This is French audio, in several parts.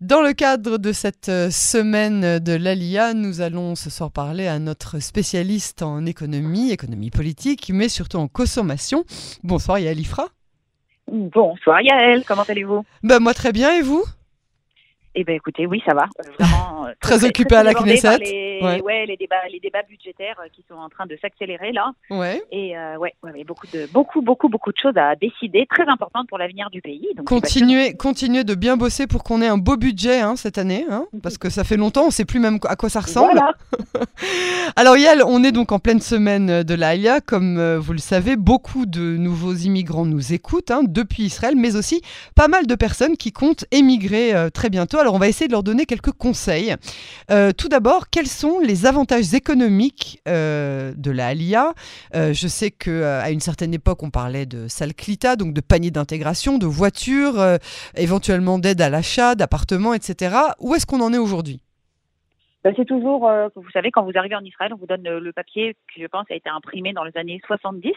Dans le cadre de cette euh, semaine de l'ALIA, nous allons ce soir parler à notre spécialiste en économie, économie politique, mais surtout en consommation. Bonsoir Yael Ifra. Bonsoir Yael, comment allez-vous? Ben, Moi très bien et vous? Eh bien, écoutez, oui, ça va. Vraiment, euh, très, occupé à la Knesset. Les, ouais. les débats, les débats budgétaires euh, qui sont en train de s'accélérer là. Ouais. Et euh, ouais, ouais, beaucoup de, beaucoup, beaucoup, beaucoup de choses à décider, très importantes pour l'avenir du pays. Donc continuez, continuez de bien bosser pour qu'on ait un beau budget hein, cette année, hein, mhm. parce que ça fait longtemps, on ne sait plus même à quoi ça ressemble. Voilà. Alors Yael, on est donc en pleine semaine de l'AIA, comme vous le savez, beaucoup de nouveaux immigrants nous écoutent hein, depuis Israël, mais aussi pas mal de personnes qui comptent émigrer très bientôt. Alors on va essayer de leur donner quelques conseils. Euh, tout d'abord, quels sont les avantages économiques euh, de la Alia euh, Je sais qu'à une certaine époque, on parlait de salclita, donc de panier d'intégration, de voitures, éventuellement d'aide à l'achat, d'appartements, etc. Où est-ce qu'on en est aujourd'hui? Ben, c'est toujours, vous savez, quand vous arrivez en Israël, on vous donne le, papier qui, je pense, a été imprimé dans les années 70.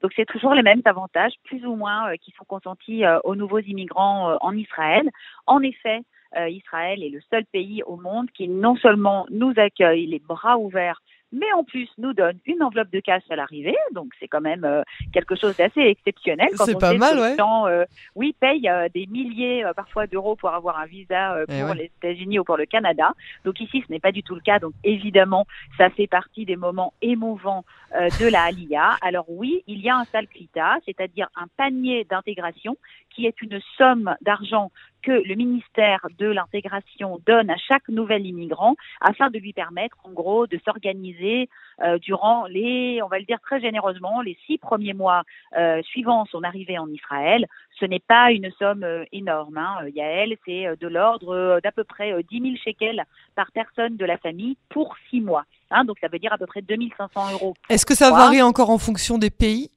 Donc, c'est toujours les mêmes avantages, plus ou moins, qui sont consentis aux nouveaux immigrants en Israël. En effet, euh, Israël est le seul pays au monde qui non seulement nous accueille les bras ouverts mais en plus nous donne une enveloppe de cash à l'arrivée, donc c'est quand même euh, quelque chose d'assez exceptionnel. C'est pas mal, ouais. Gens, euh, oui, payent euh, des milliers parfois d'euros pour avoir un visa eh pour les États-Unis ou pour le Canada. Donc ici, ce n'est pas du tout le cas. Donc évidemment, ça fait partie des moments émouvants de la Aliyah. Alors oui, il y a un salklita, c'est-à-dire un panier d'intégration qui est une somme d'argent que le ministère de l'intégration donne à chaque nouvel immigrant afin de lui permettre, en gros, de s'organiser euh, durant les, on va le dire très généreusement, les six premiers mois euh, suivant son arrivée en Israël. Ce n'est pas une somme euh, énorme, hein, Yael, c'est de l'ordre d'à peu près 10 000 shekels par personne de la famille pour six mois. Hein, donc ça veut dire à peu près 2500 euros. Est-ce que ça varie encore en fonction des pays?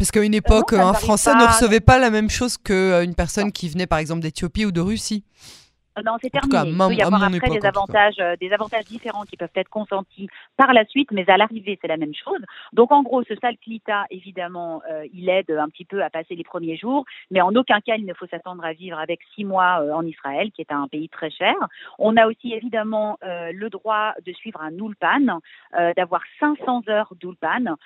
Parce qu'à une époque, un Français ne recevait pas la même chose qu'une personne qui venait par exemple d'Éthiopie ou de Russie. Non, c'est terminé. Il peut y avoir après des avantages, euh, des avantages différents qui peuvent être consentis par la suite, mais à l'arrivée, c'est la même chose. Donc, en gros, ce salclita, évidemment, euh, il aide un petit peu à passer les premiers jours, mais en aucun cas, il ne faut s'attendre à vivre avec six mois euh, en Israël, qui est un pays très cher. On a aussi, évidemment, le droit de suivre un ulpan, d'avoir 500 heures d'ulpan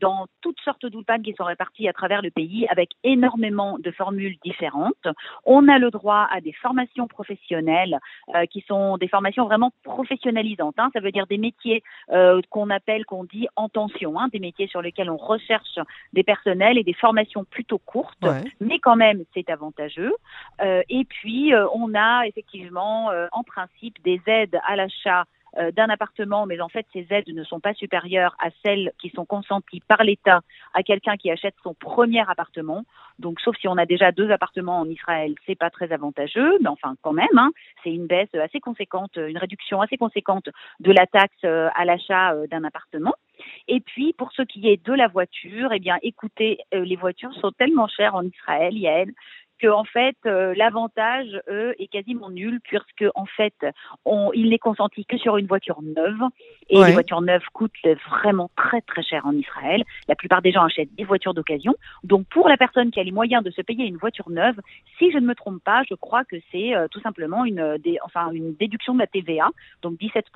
dans toutes sortes d'ulpan qui sont répartis à travers le pays, avec énormément de formules différentes. On a le droit à des formations professionnelles euh, qui sont des formations vraiment professionnalisantes. Hein. Ça veut dire des métiers euh, qu'on appelle, qu'on dit en tension, hein, des métiers sur lesquels on recherche des personnels et des formations plutôt courtes, mais quand même c'est avantageux. Euh, et puis on a effectivement en principe des aides à l'achat d'un appartement, mais en fait ces aides ne sont pas supérieures à celles qui sont consenties par l'État à quelqu'un qui achète son premier appartement. Donc sauf si on a déjà deux appartements en Israël, c'est pas très avantageux, mais enfin quand même, hein, c'est une baisse assez conséquente, une réduction assez conséquente de la taxe euh, à l'achat euh, d'un appartement. Et puis, pour ce qui est de la voiture, eh bien, écoutez, les voitures sont tellement chères en Israël, Yael, que en fait euh, l'avantage eux est quasiment nul puisque en fait on, il n'est consenti que sur une voiture neuve et les voitures neuves coûtent vraiment très très cher en Israël. La plupart des gens achètent des voitures d'occasion. Donc pour la personne qui a les moyens de se payer une voiture neuve, si je ne me trompe pas, je crois que c'est euh, tout simplement une enfin une déduction de la TVA, donc 17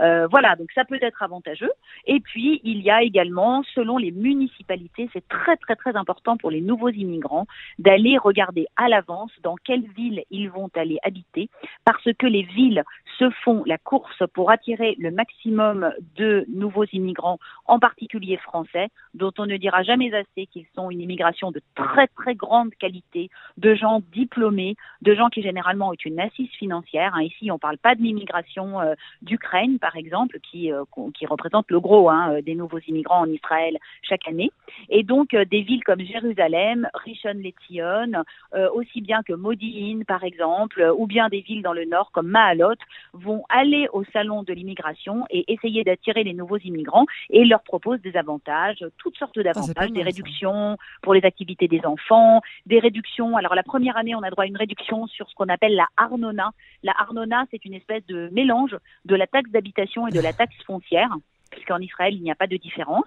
euh, voilà, donc ça peut être avantageux. Et puis il y a également selon les municipalités, c'est très très très important pour les nouveaux immigrants d'aller regarder à l'avance dans quelle ville ils vont aller habiter, parce que les villes se font la course pour attirer le maximum de nouveaux immigrants, en particulier français, dont on ne dira jamais assez qu'ils sont une immigration de très très grande qualité, de gens diplômés, de gens qui généralement ont une assise financière. Hein. Ici, on ne parle pas de l'immigration euh, d'Ukraine, par exemple, qui, euh, représente le gros hein, euh, des nouveaux immigrants en Israël chaque année. Et donc, des villes comme Jérusalem, Rishon LeZion, euh, aussi bien que Modi'in, par exemple, ou bien des villes dans le nord comme Mahalot, vont aller au salon de l'immigration et essayer d'attirer les nouveaux immigrants et leur proposent des avantages, toutes sortes d'avantages, des réductions pour les activités des enfants, des réductions. Alors la première année, on a droit à une réduction sur ce qu'on appelle la Arnona. La Arnona, c'est une espèce de mélange de la taxe d'habitation et de la taxe foncière. Puisqu'en Israël, il n'y a pas de différence.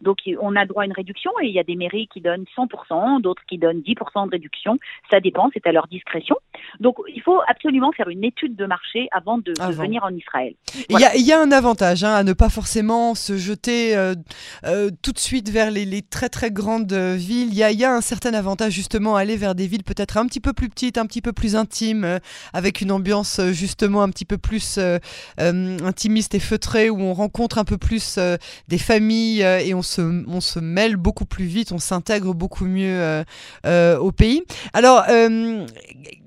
Donc, on a droit à une réduction et il y a des mairies qui donnent 100%, d'autres qui donnent 10% de réduction. Ça dépend, c'est à leur discrétion. Donc, il faut absolument faire une étude de marché avant de, venir en Israël. Il y, a un avantage hein, à ne pas forcément se jeter euh, euh, tout de suite vers les, très très grandes villes. Il y a, un certain avantage justement à aller vers des villes peut-être un petit peu plus petites, un petit peu plus intimes, euh, avec une ambiance justement un petit peu plus intimiste et feutrée, où on rencontre un peu plus des familles et on se, on se mêle beaucoup plus vite, on s'intègre beaucoup mieux au pays. Alors,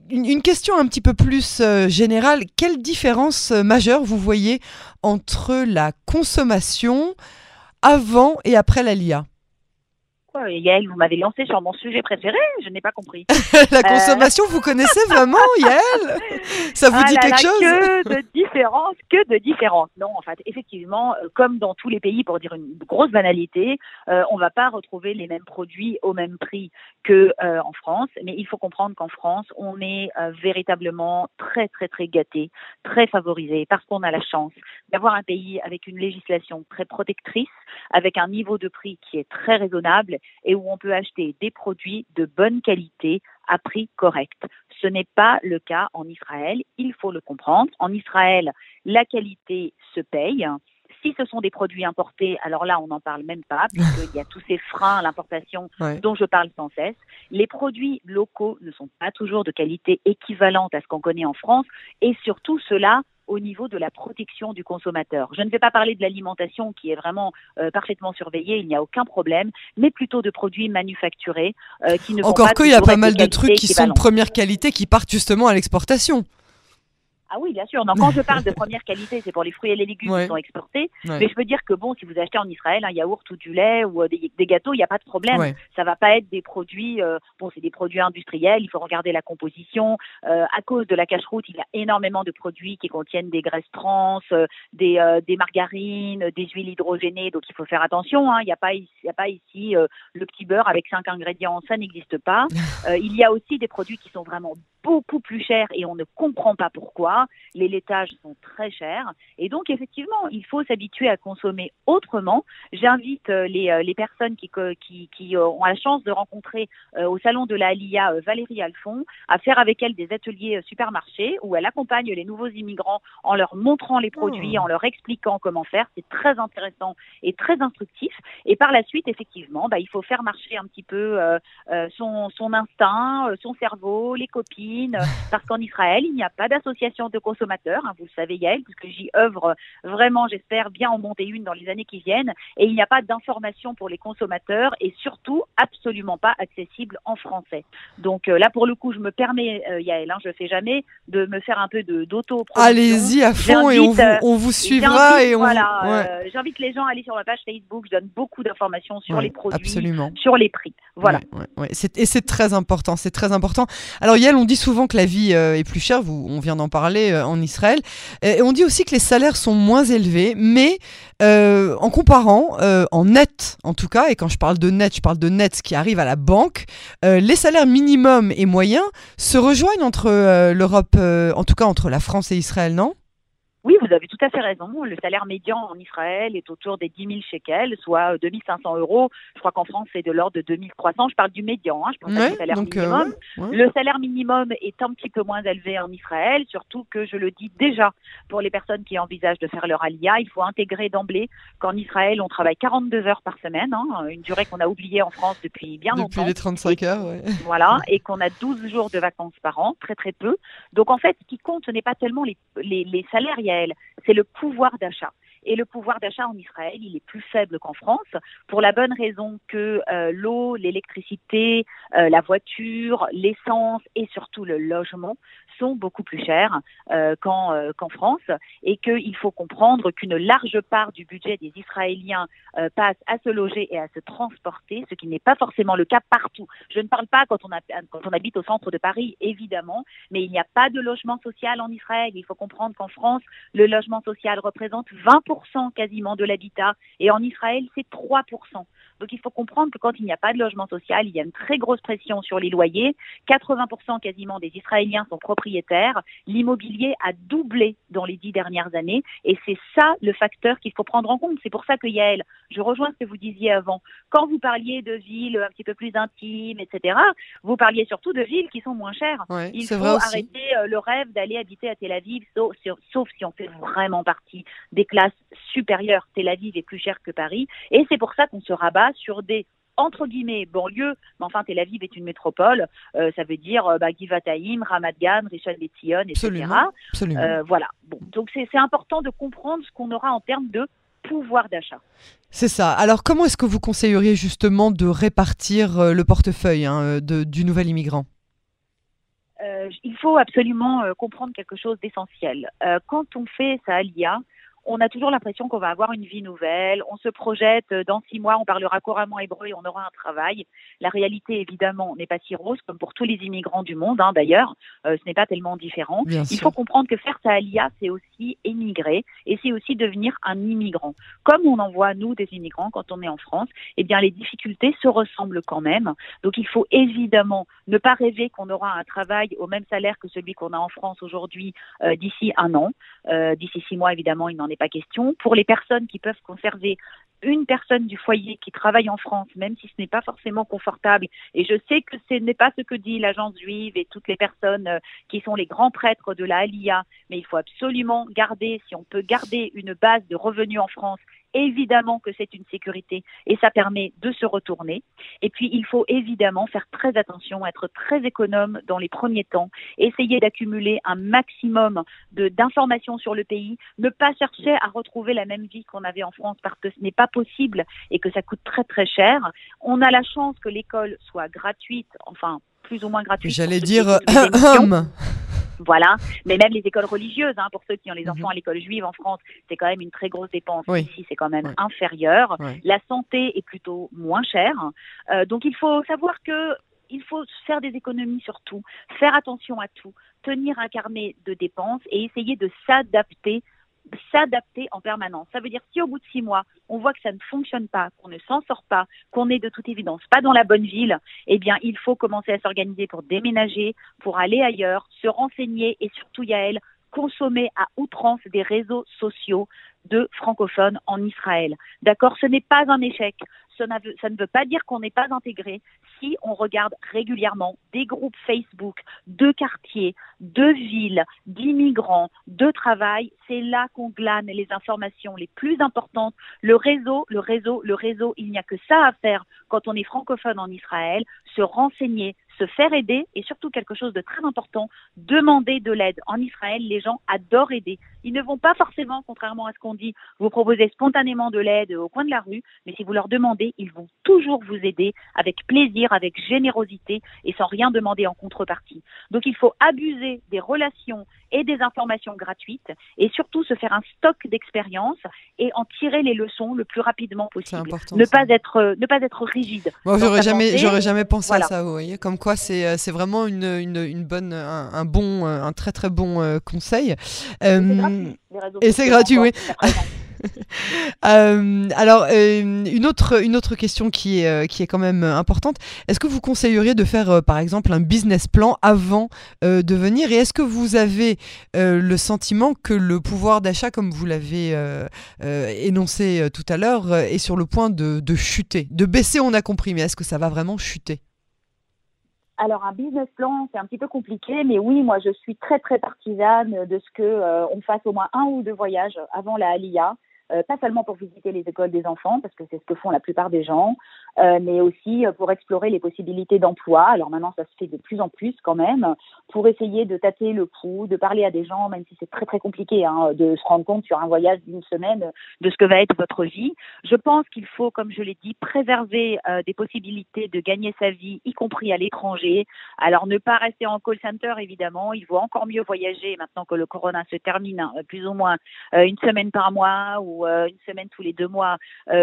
une, question un petit peu plus euh, générale. Quelle différence euh, majeure vous voyez entre la consommation avant et après la LIA Yael, vous m'avez lancé sur mon sujet préféré, je n'ai pas compris. la consommation, vous connaissez vraiment, Yael? Ça vous ah dit quelque chose? Que de différence, que de différence. Non, en fait, effectivement, euh, comme dans tous les pays, pour dire une grosse banalité, euh, on ne va pas retrouver les mêmes produits au même prix que euh, France, mais il faut comprendre qu'en France, on est véritablement très, très, très gâté, très favorisé, parce qu'on a la chance d'avoir un pays avec une législation très protectrice, avec un niveau de prix qui est très raisonnable et où on peut acheter des produits de bonne qualité à prix correct. Ce n'est pas le cas en Israël, il faut le comprendre. En Israël, la qualité se paye. Si ce sont des produits importés, alors là, on n'en parle même pas, puisqu'il y a tous ces freins à l'importation dont je parle sans cesse. Les produits locaux ne sont pas toujours de qualité équivalente à ce qu'on connaît en France, et surtout cela au niveau de la protection du consommateur. Je ne vais pas parler de l'alimentation qui est vraiment euh, parfaitement surveillée, il n'y a aucun problème, mais plutôt de produits manufacturés euh, qui ne Encore qu'il y a pas mal de trucs qui sont de première qualité qui partent justement à l'exportation. Ah oui, bien sûr. Donc, quand je parle de première qualité, c'est pour les fruits et les légumes qui sont exportés. Mais je peux dire que bon, si vous achetez en Israël un yaourt ou du lait ou euh, des, gâteaux, il n'y a pas de problème. Ça Ça va pas être des produits. Euh, bon, c'est des produits industriels. Il faut regarder la composition. Euh, à cause de la cache-route, il y a énormément de produits qui contiennent des graisses trans, des, des margarines, des huiles hydrogénées. Donc, il faut faire attention. Hein. Il n'y a pas ici, il y a pas ici le petit beurre avec cinq ingrédients. Ça n'existe pas. il y a aussi des produits qui sont vraiment beaucoup plus chers et on ne comprend pas pourquoi. Les laitages sont très chers et donc effectivement, il faut s'habituer à consommer autrement. J'invite euh, les, euh, les personnes qui, qui, qui, euh, ont la chance de rencontrer au salon de la Alia Valérie Alphon à faire avec elle des ateliers supermarchés où elle accompagne les nouveaux immigrants en leur montrant les produits, oh. en leur expliquant comment faire. C'est très intéressant et très instructif. Et par la suite, effectivement, bah, il faut faire marcher un petit peu son, son instinct, son cerveau, les copies parce qu'en Israël, il n'y a pas d'association de consommateurs, hein, vous le savez Yael, puisque j'y œuvre vraiment, j'espère bien en monter une dans les années qui viennent, et il n'y a pas d'information pour les consommateurs et surtout absolument pas accessible en français. Donc euh, là, pour le coup, je me permets, euh, Yael, hein, je fais jamais, de me faire un peu d'auto Allez-y à fond et on vous, on vous suivra et on voilà, euh, j'invite les gens à aller sur ma page Facebook, je donne beaucoup d'informations sur les produits, sur les prix. Voilà. et c'est très important, c'est très important. Alors Yael, on dit souvent que la vie euh, est plus chère, on vient d'en parler euh, en Israël, et on dit aussi que les salaires sont moins élevés, mais euh, en comparant, en net en tout cas, et quand je parle de net, je parle de net, ce qui arrive à la banque, les salaires minimums et moyens se rejoignent entre l'Europe, en tout cas entre la France et Israël, non? Oui, vous avez tout à fait raison. Le salaire médian en Israël est autour des 10 000 shekels, soit 2 500 euros. Je crois qu'en France, c'est de l'ordre de 2 300. Je parle du médian, hein. je pense pas du salaire minimum. Euh, le salaire minimum est un petit peu moins élevé en Israël, surtout que je le dis déjà pour les personnes qui envisagent de faire leur alia, il faut intégrer d'emblée qu'en Israël, on travaille 42 heures par semaine, hein, une durée qu'on a oubliée en France depuis bien longtemps. Depuis les 35 heures, oui. Voilà, et qu'on a 12 jours de vacances par an, très très peu. Donc en fait, ce qui compte, ce n'est pas tellement les, les, les salaires, c'est le pouvoir d'achat. Et le pouvoir d'achat en Israël, il est plus faible qu'en France, pour la bonne raison que euh, l'eau, l'électricité, euh, la voiture, l'essence et surtout le logement sont beaucoup plus chers euh, qu'en France, et qu'il faut comprendre qu'une large part du budget des Israéliens passe à se loger et à se transporter, ce qui n'est pas forcément le cas partout. Je ne parle pas quand on, quand on habite au centre de Paris, évidemment, mais il n'y a pas de logement social en Israël. Il faut comprendre qu'en France, le logement social représente 20% quasiment de l'habitat et en Israël, c'est 3%. Donc il faut comprendre que quand il n'y a pas de logement social, il y a une très grosse pression sur les loyers. 80% quasiment des Israéliens sont propriétaires. L'immobilier a doublé dans les dix dernières années et c'est ça le facteur qu'il faut prendre en compte. C'est pour ça que Yael, je rejoins ce que vous disiez avant. Quand vous parliez de villes un petit peu plus intimes, etc., vous parliez surtout de villes qui sont moins chères. il faut arrêter euh, le rêve d'aller habiter à Tel Aviv, sauf, sauf si on fait vraiment partie des classes supérieures. Tel Aviv est plus cher que Paris et c'est pour ça qu'on se rabat sur des entre guillemets banlieue, mais enfin Tel Aviv est une métropole, euh, ça veut dire euh, bah, Givataim, Ramat Gan, Rishon LeZion, etc. Euh, voilà. Bon, donc c'est important de comprendre ce qu'on aura en termes de pouvoir d'achat. C'est ça. Alors comment est-ce que vous conseilleriez justement de répartir le portefeuille hein, du nouvel immigrant? Il faut absolument comprendre quelque chose d'essentiel. quand on fait sa alia, on a toujours l'impression qu'on va avoir une vie nouvelle. On se projette euh, dans six mois, on parlera couramment hébreu et on aura un travail. La réalité, évidemment, n'est pas si rose comme pour tous les immigrants du monde. Hein, D'ailleurs, euh, ce n'est pas tellement différent. Il faut comprendre que faire sa alia, c'est aussi émigrer et c'est aussi devenir un immigrant. Comme on en voit nous des immigrants quand on est en France, eh bien les difficultés se ressemblent quand même. Donc il faut évidemment ne pas rêver qu'on aura un travail au même salaire que celui qu'on a en France aujourd'hui euh, d'ici un an. d'ici six mois, évidemment, il n'en est pas question. Pour les personnes qui peuvent conserver une personne du foyer qui travaille en France, même si ce n'est pas forcément confortable, et je sais que ce n'est pas ce que dit l'agence juive et toutes les personnes euh, qui sont les grands prêtres de la Alia, mais il faut absolument garder, si on peut garder une base de revenus en France évidemment que c'est une sécurité et ça permet de se retourner. Et puis, il faut évidemment faire très attention, être très économe dans les premiers temps, essayer d'accumuler un maximum d'informations sur le pays, ne pas chercher à retrouver la même vie qu'on avait en France parce que ce n'est pas possible et que ça coûte très très cher. On a la chance que l'école soit gratuite, enfin plus ou moins gratuite. J'allais dire Voilà, mais même les écoles religieuses, hein, pour ceux qui ont les enfants mhm. à l'école juive en France, c'est quand même une très grosse dépense. Ici, c'est quand même inférieur. La santé est plutôt moins chère. Euh, donc, il faut savoir que il faut faire des économies sur tout, faire attention à tout, tenir un carnet de dépenses et essayer de s'adapter s'adapter en permanence. Ça veut dire si au bout de six mois, on voit que ça ne fonctionne pas, qu'on ne s'en sort pas, qu'on est de toute évidence pas dans la bonne ville, eh bien, il faut commencer à s'organiser pour déménager, pour aller ailleurs, se renseigner et surtout, Yael, consommer à outrance des réseaux sociaux de francophones en Israël. D'accord? Ce n'est pas un échec ça, ne veut pas dire qu'on n'est pas intégré si on regarde régulièrement des groupes Facebook de quartiers, de villes, d'immigrants, de travail. C'est là qu'on glane les informations les plus importantes. Le réseau, le réseau, le réseau, il n'y a que ça à faire quand on est francophone en Israël, se renseigner, se faire aider et surtout quelque chose de très important, demander de l'aide. En Israël, les gens adorent aider. Ils ne vont pas forcément, contrairement à ce qu'on dit, vous proposer spontanément de l'aide au coin de la rue, mais si vous leur demandez, ils vont toujours vous aider avec plaisir, avec générosité et sans rien demander en contrepartie. Donc il faut abuser des relations et des informations gratuites et surtout se faire un stock d'expérience et en tirer les leçons le plus rapidement possible. ne pas être ne pas être rigide. Moi, j'aurais jamais j'aurais jamais pensé à ça, vous voyez, comme quoi c'est euh, c'est vraiment une, une, une, bonne un, bon un très très bon euh, conseil. et c'est gratuit, oui. Euh, alors, euh, une, autre, question qui est, euh, quand même importante. Est-ce que vous conseilleriez de faire, par exemple, un business plan avant de venir? Et est-ce que vous avez le sentiment que le pouvoir d'achat, comme vous l'avez énoncé tout à l'heure, est sur le point de, de chuter? De baisser, on a compris, mais est-ce que ça va vraiment chuter? Alors un business plan, c'est un petit peu compliqué, mais oui, moi je suis très très partisane de ce que on fasse au moins un ou deux voyages avant la Alia. Euh, pas seulement pour visiter les écoles des enfants, parce que c'est ce que font la plupart des gens, euh, mais aussi euh, pour explorer les possibilités d'emploi. Alors maintenant, ça se fait de plus en plus quand même, pour essayer de tâter le pouls, de parler à des gens, même si c'est très très compliqué, hein, de se rendre compte sur un voyage d'une semaine de ce que va être votre vie. Je pense qu'il faut, comme je l'ai dit, préserver des possibilités de gagner sa vie, y compris à l'étranger. Alors ne pas rester en call center, évidemment. Il vaut encore mieux voyager maintenant que le corona se termine, hein, plus ou moins une semaine par mois ou une semaine tous les deux mois,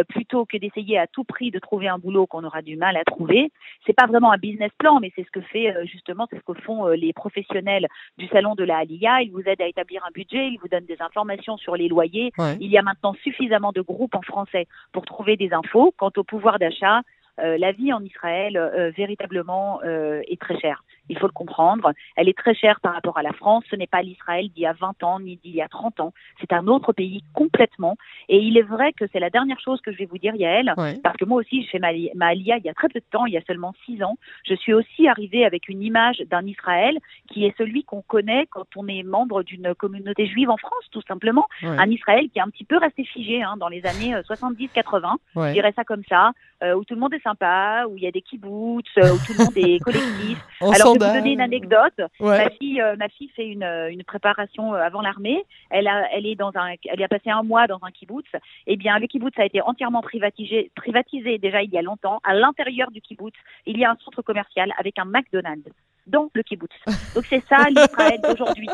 plutôt que d'essayer à tout prix de trouver un boulot qu'on aura du mal à trouver. C'est pas vraiment un business plan, mais c'est ce que fait justement, c'est ce que font les professionnels du salon de la Alia. Ils vous aident à établir un budget, ils vous donnent des informations sur les loyers. Il y a maintenant suffisamment de groupes en français pour trouver des infos. Quant au pouvoir d'achat, euh, la vie en Israël euh, véritablement euh, est très chère. Il faut le comprendre. Elle est très chère par rapport à la France. Ce n'est pas l'Israël d'il y a 20 ans ni d'il y a 30 ans. C'est un autre pays complètement. Et il est vrai que c'est la dernière chose que je vais vous dire, Yael, parce que moi aussi, je fais ma, ma Alia il y a très peu de temps, il y a seulement 6 ans. Je suis aussi arrivée avec une image d'un Israël qui est celui qu'on connaît quand on est membre d'une communauté juive en France, tout simplement. Un Israël qui est un petit peu resté figé hein, dans les années 70-80, je dirais ça comme ça, où tout le monde est sympa, où il y a des kibbutz, euh, où tout le monde est collectif. Alors, je vais vous donner une anecdote. Ma fille, euh, ma fille fait une, euh, une préparation avant l'armée. Elle a, elle est dans un, elle a passé un mois dans un kibbutz. Eh bien, le kibbutz a été entièrement privatisé, privatisé déjà il y a longtemps. À l'intérieur du kibbutz, il y a un centre commercial avec un McDonald's dans le kibbutz. Donc c'est ça l'Israël d'aujourd'hui.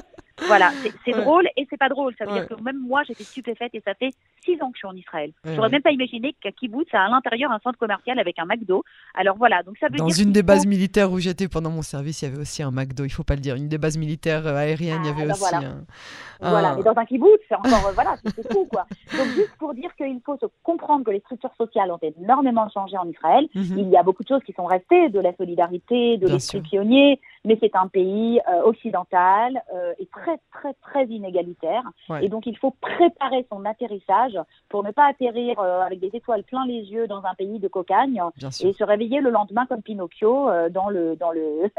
Voilà, c'est drôle et c'est pas drôle. Ça veut dire que même moi, j'étais stupéfaite et ça fait six ans que je suis en Israël. Je J'aurais même pas imaginé qu'à Kibbutz, a à l'intérieur un centre commercial avec un McDo. Alors voilà, donc ça veut Dans dire. Dans une des bases militaires où j'étais pendant mon service, il y avait aussi un McDo. Il faut pas le dire. Une des bases militaires euh, aériennes, il y ah, avait ben aussi. Voilà. Un... Voilà, mais dans un kibbutz, c'est encore euh, voilà, c'est fou quoi. Donc juste pour dire qu'il faut se comprendre que les structures sociales ont énormément changé en Israël. Mhm. Il y a beaucoup de choses qui sont restées, de la solidarité, de l'esprit pionnier, mais c'est un pays euh, occidental et très très très inégalitaire. Et donc, il faut préparer son atterrissage pour ne pas atterrir euh, avec des étoiles plein les yeux dans un pays de cocagne et se réveiller le lendemain comme Pinocchio euh, dans le dans le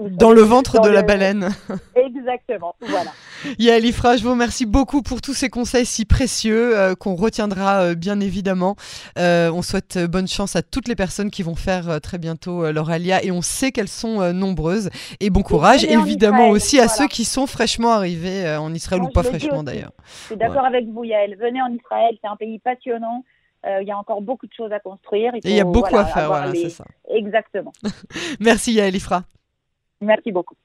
dans le ventre de la baleine. Exactement. Voilà. Yael Ifra, je vous remercie beaucoup pour tous ces conseils si précieux euh, qu'on retiendra bien évidemment. on souhaite bonne chance à toutes les personnes qui vont faire très bientôt leur alia et on sait qu'elles sont nombreuses. Et bon courage évidemment aussi à ceux qui sont fraîchement arrivés en Israël ou pas fraîchement d'ailleurs. Je suis d'accord avec vous, Yael. Venez en Israël, c'est un pays passionnant. Euh, il y a encore beaucoup de choses à construire. Il, y a beaucoup à faire, voilà, c'est ça. Exactement. Merci Yael Ifra. Merci beaucoup.